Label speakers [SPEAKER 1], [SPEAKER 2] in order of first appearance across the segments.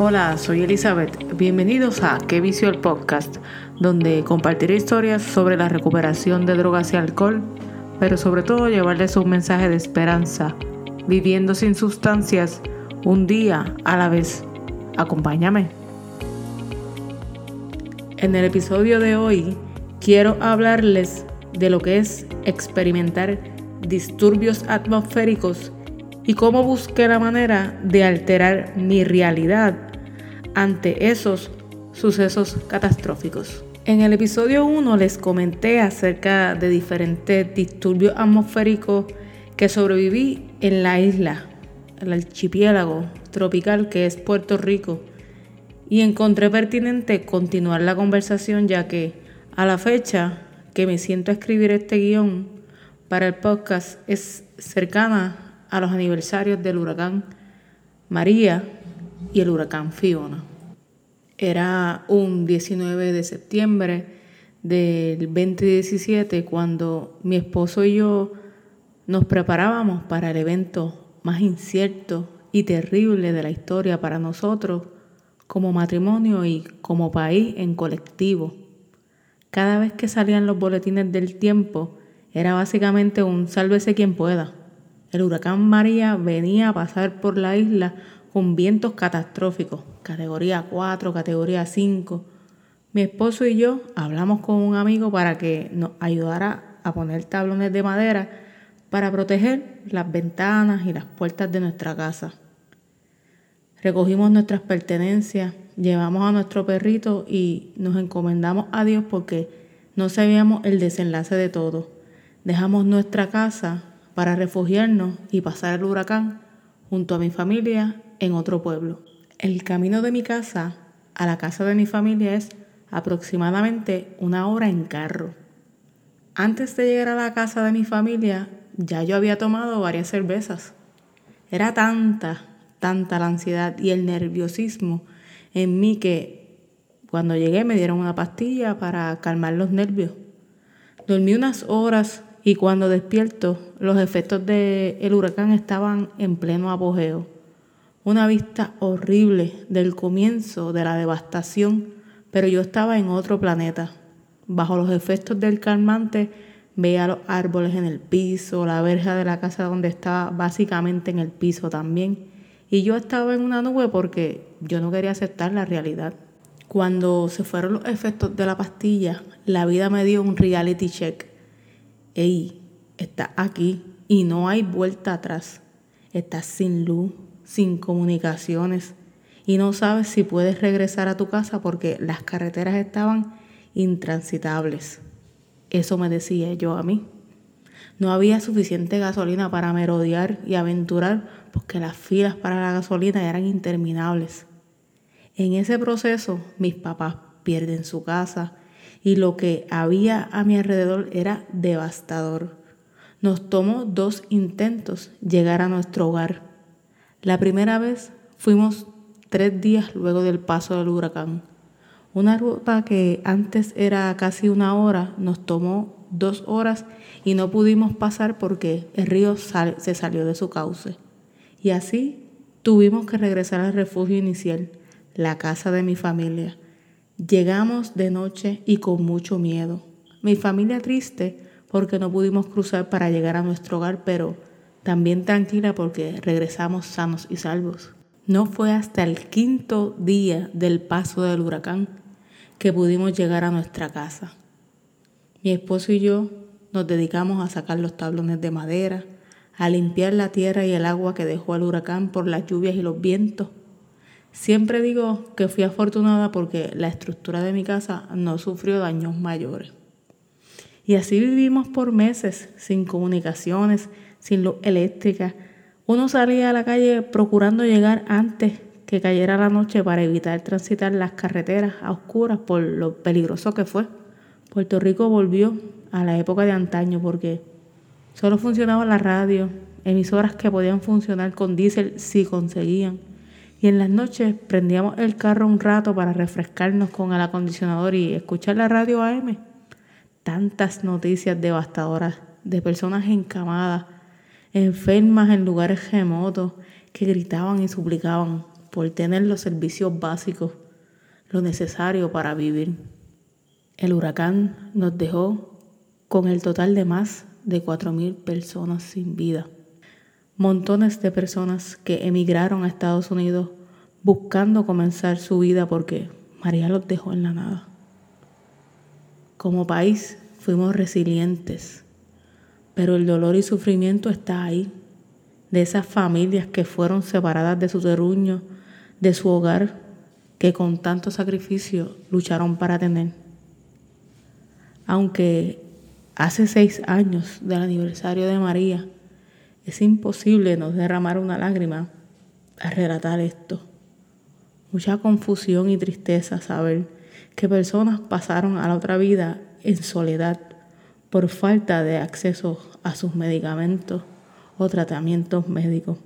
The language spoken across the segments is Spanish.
[SPEAKER 1] Hola, soy Elizabeth. Bienvenidos a Qué Vicio el Podcast, donde compartiré historias sobre la recuperación de drogas y alcohol, pero sobre todo llevarles un mensaje de esperanza, viviendo sin sustancias, un día a la vez. Acompáñame. En el episodio de hoy quiero hablarles de lo que es experimentar disturbios atmosféricos y cómo busqué la manera de alterar mi realidad ante esos sucesos catastróficos. En el episodio 1 les comenté acerca de diferentes disturbios atmosféricos que sobreviví en la isla, el archipiélago tropical que es Puerto Rico, y encontré pertinente continuar la conversación ya que a la fecha que me siento a escribir este guion para el podcast es cercana a los aniversarios del huracán María y el huracán Fiona. Era un 19 de septiembre del 2017 cuando mi esposo y yo nos preparábamos para el evento más incierto y terrible de la historia para nosotros como matrimonio y como país en colectivo. Cada vez que salían los boletines del tiempo era básicamente un sálvese quien pueda. El huracán María venía a pasar por la isla con vientos catastróficos, categoría 4, categoría 5. Mi esposo y yo hablamos con un amigo para que nos ayudara a poner tablones de madera para proteger las ventanas y las puertas de nuestra casa. Recogimos nuestras pertenencias, llevamos a nuestro perrito y nos encomendamos a Dios porque no sabíamos el desenlace de todo. Dejamos nuestra casa para refugiarnos y pasar el huracán junto a mi familia en otro pueblo. El camino de mi casa a la casa de mi familia es aproximadamente una hora en carro. Antes de llegar a la casa de mi familia, ya yo había tomado varias cervezas. Era tanta, tanta la ansiedad y el nerviosismo en mí que cuando llegué me dieron una pastilla para calmar los nervios. Dormí unas horas y cuando despierto los efectos del huracán estaban en pleno apogeo. Una vista horrible del comienzo de la devastación, pero yo estaba en otro planeta. Bajo los efectos del calmante veía los árboles en el piso, la verja de la casa donde estaba básicamente en el piso también. Y yo estaba en una nube porque yo no quería aceptar la realidad. Cuando se fueron los efectos de la pastilla, la vida me dio un reality check Ey, estás aquí y no hay vuelta atrás. Estás sin luz, sin comunicaciones y no sabes si puedes regresar a tu casa porque las carreteras estaban intransitables. Eso me decía yo a mí. No había suficiente gasolina para merodear y aventurar porque las filas para la gasolina eran interminables. En ese proceso mis papás pierden su casa, y lo que había a mi alrededor era devastador. Nos tomó dos intentos llegar a nuestro hogar. La primera vez fuimos tres días luego del paso del huracán. Una ruta que antes era casi una hora nos tomó dos horas y no pudimos pasar porque el río se salió de su cauce. Y así tuvimos que regresar al refugio inicial, la casa de mi familia Llegamos de noche y con mucho miedo. Mi familia triste porque no pudimos cruzar para llegar a nuestro hogar, pero también tranquila porque regresamos sanos y salvos. No fue hasta el quinto día del paso del huracán que pudimos llegar a nuestra casa. Mi esposo y yo nos dedicamos a sacar los tablones de madera, a limpiar la tierra y el agua que dejó el huracán por las lluvias y los vientos Siempre digo que fui afortunada porque la estructura de mi casa no sufrió daños mayores. Y así vivimos por meses, sin comunicaciones, sin luz eléctrica. Uno salía a la calle procurando llegar antes que cayera la noche para evitar transitar las carreteras a oscuras por lo peligroso que fue. Puerto Rico volvió a la época de antaño porque solo funcionaba la radio, emisoras que podían funcionar con diésel si conseguían y en las noches prendíamos el carro un rato para refrescarnos con el acondicionador y escuchar la radio AM. Tantas noticias devastadoras de personas encamadas, enfermas en lugares remotos, que gritaban y suplicaban por tener los servicios básicos, lo necesario para vivir. El huracán nos dejó con el total de más de 4.000 personas sin vida. Montones de personas que emigraron a Estados Unidos buscando comenzar su vida porque María los dejó en la nada. Como país fuimos resilientes, pero el dolor y sufrimiento está ahí, de esas familias que fueron separadas de su terruño, de su hogar, que con tanto sacrificio lucharon para tener. Aunque hace seis años del aniversario de María, es imposible no derramar una lágrima al relatar esto. Mucha confusión y tristeza saber que personas pasaron a la otra vida en soledad por falta de acceso a sus medicamentos o tratamientos médicos.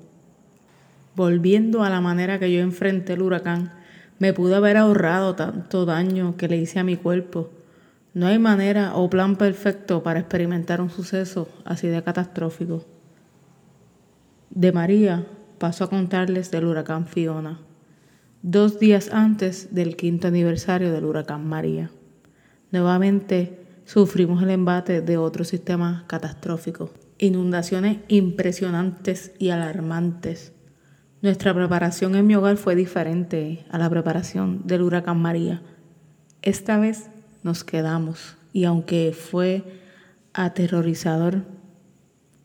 [SPEAKER 1] Volviendo a la manera que yo enfrenté el huracán, me pude haber ahorrado tanto daño que le hice a mi cuerpo. No hay manera o plan perfecto para experimentar un suceso así de catastrófico. De María paso a contarles del huracán Fiona, dos días antes del quinto aniversario del huracán María. Nuevamente sufrimos el embate de otro sistema catastrófico, inundaciones impresionantes y alarmantes. Nuestra preparación en mi hogar fue diferente a la preparación del huracán María. Esta vez nos quedamos y aunque fue aterrorizador,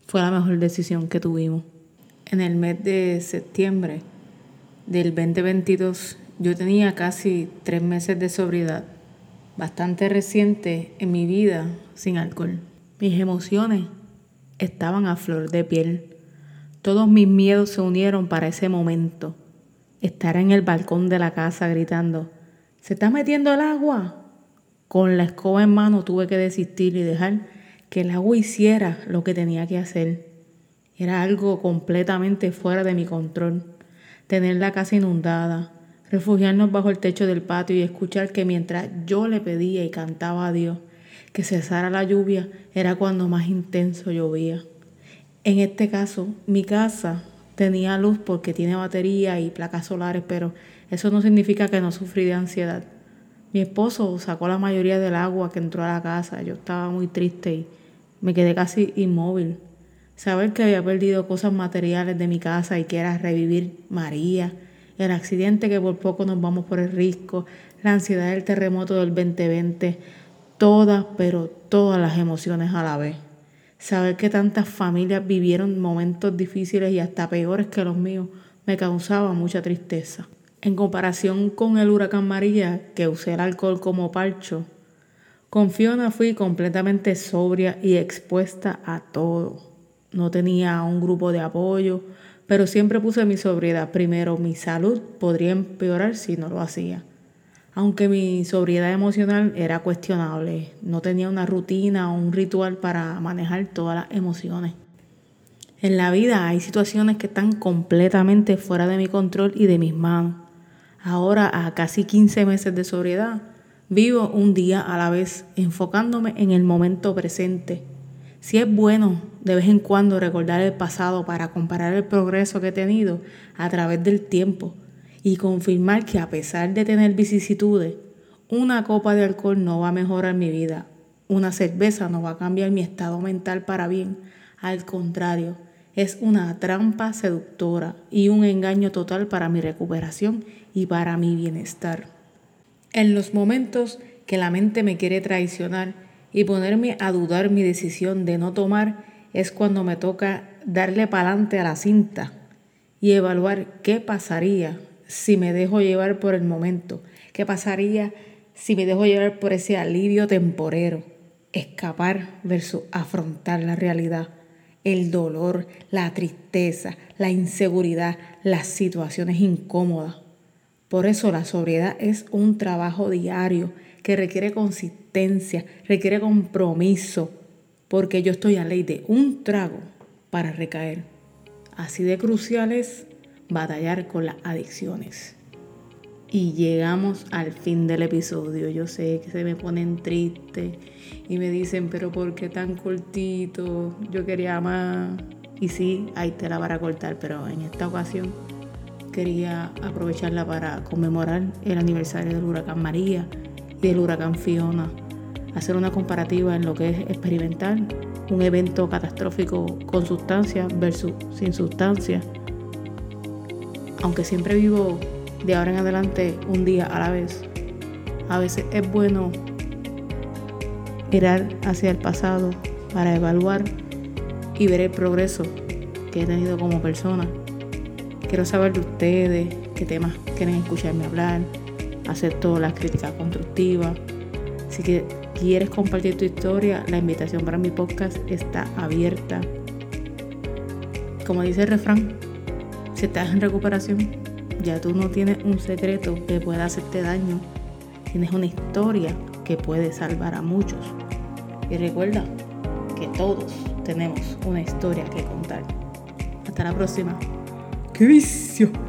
[SPEAKER 1] fue la mejor decisión que tuvimos. En el mes de septiembre del 2022 yo tenía casi tres meses de sobriedad bastante reciente en mi vida sin alcohol. Mis emociones estaban a flor de piel. Todos mis miedos se unieron para ese momento. Estar en el balcón de la casa gritando, ¿se está metiendo el agua? Con la escoba en mano tuve que desistir y dejar que el agua hiciera lo que tenía que hacer. Era algo completamente fuera de mi control. Tener la casa inundada, refugiarnos bajo el techo del patio y escuchar que mientras yo le pedía y cantaba a Dios que cesara la lluvia, era cuando más intenso llovía. En este caso, mi casa tenía luz porque tiene batería y placas solares, pero eso no significa que no sufrí de ansiedad. Mi esposo sacó la mayoría del agua que entró a la casa. Yo estaba muy triste y me quedé casi inmóvil. Saber que había perdido cosas materiales de mi casa y que era revivir María, el accidente que por poco nos vamos por el risco, la ansiedad del terremoto del 2020, todas, pero todas las emociones a la vez. Saber que tantas familias vivieron momentos difíciles y hasta peores que los míos me causaba mucha tristeza. En comparación con el huracán María, que usé el alcohol como parcho, con Fiona fui completamente sobria y expuesta a todo. No tenía un grupo de apoyo, pero siempre puse mi sobriedad primero. Mi salud podría empeorar si no lo hacía. Aunque mi sobriedad emocional era cuestionable, no tenía una rutina o un ritual para manejar todas las emociones. En la vida hay situaciones que están completamente fuera de mi control y de mis manos. Ahora, a casi 15 meses de sobriedad, vivo un día a la vez, enfocándome en el momento presente si es bueno de vez en cuando recordar el pasado para comparar el progreso que he tenido a través del tiempo y confirmar que a pesar de tener vicisitudes, una copa de alcohol no va a mejorar mi vida, una cerveza no va a cambiar mi estado mental para bien, al contrario, es una trampa seductora y un engaño total para mi recuperación y para mi bienestar. En los momentos que la mente me quiere traicionar, y ponerme a dudar mi decisión de no tomar es cuando me toca darle pa'lante a la cinta y evaluar qué pasaría si me dejo llevar por el momento, qué pasaría si me dejo llevar por ese alivio temporero, escapar versus afrontar la realidad, el dolor, la tristeza, la inseguridad, las situaciones incómodas. Por eso la sobriedad es un trabajo diario que requiere consistencia, requiere compromiso, porque yo estoy a ley de un trago para recaer. Así de crucial es batallar con las adicciones. Y llegamos al fin del episodio. Yo sé que se me ponen tristes y me dicen, pero ¿por qué tan cortito? Yo quería más. Y sí, hay tela para cortar, pero en esta ocasión quería aprovecharla para conmemorar el aniversario del huracán María y del huracán Fiona, hacer una comparativa en lo que es experimentar un evento catastrófico con sustancia versus sin sustancia. Aunque siempre vivo de ahora en adelante un día a la vez, a veces es bueno mirar hacia el pasado para evaluar y ver el progreso que he tenido como persona. Quiero saber de ustedes, qué temas quieren escucharme hablar, acepto las críticas constructivas. Así que quieres compartir tu historia, la invitación para mi podcast está abierta. Como dice el refrán, si estás en recuperación, ya tú no tienes un secreto que pueda hacerte daño. Tienes una historia que puede salvar a muchos. Y recuerda que todos tenemos una historia que contar. Hasta la próxima. ¡Qué vicio!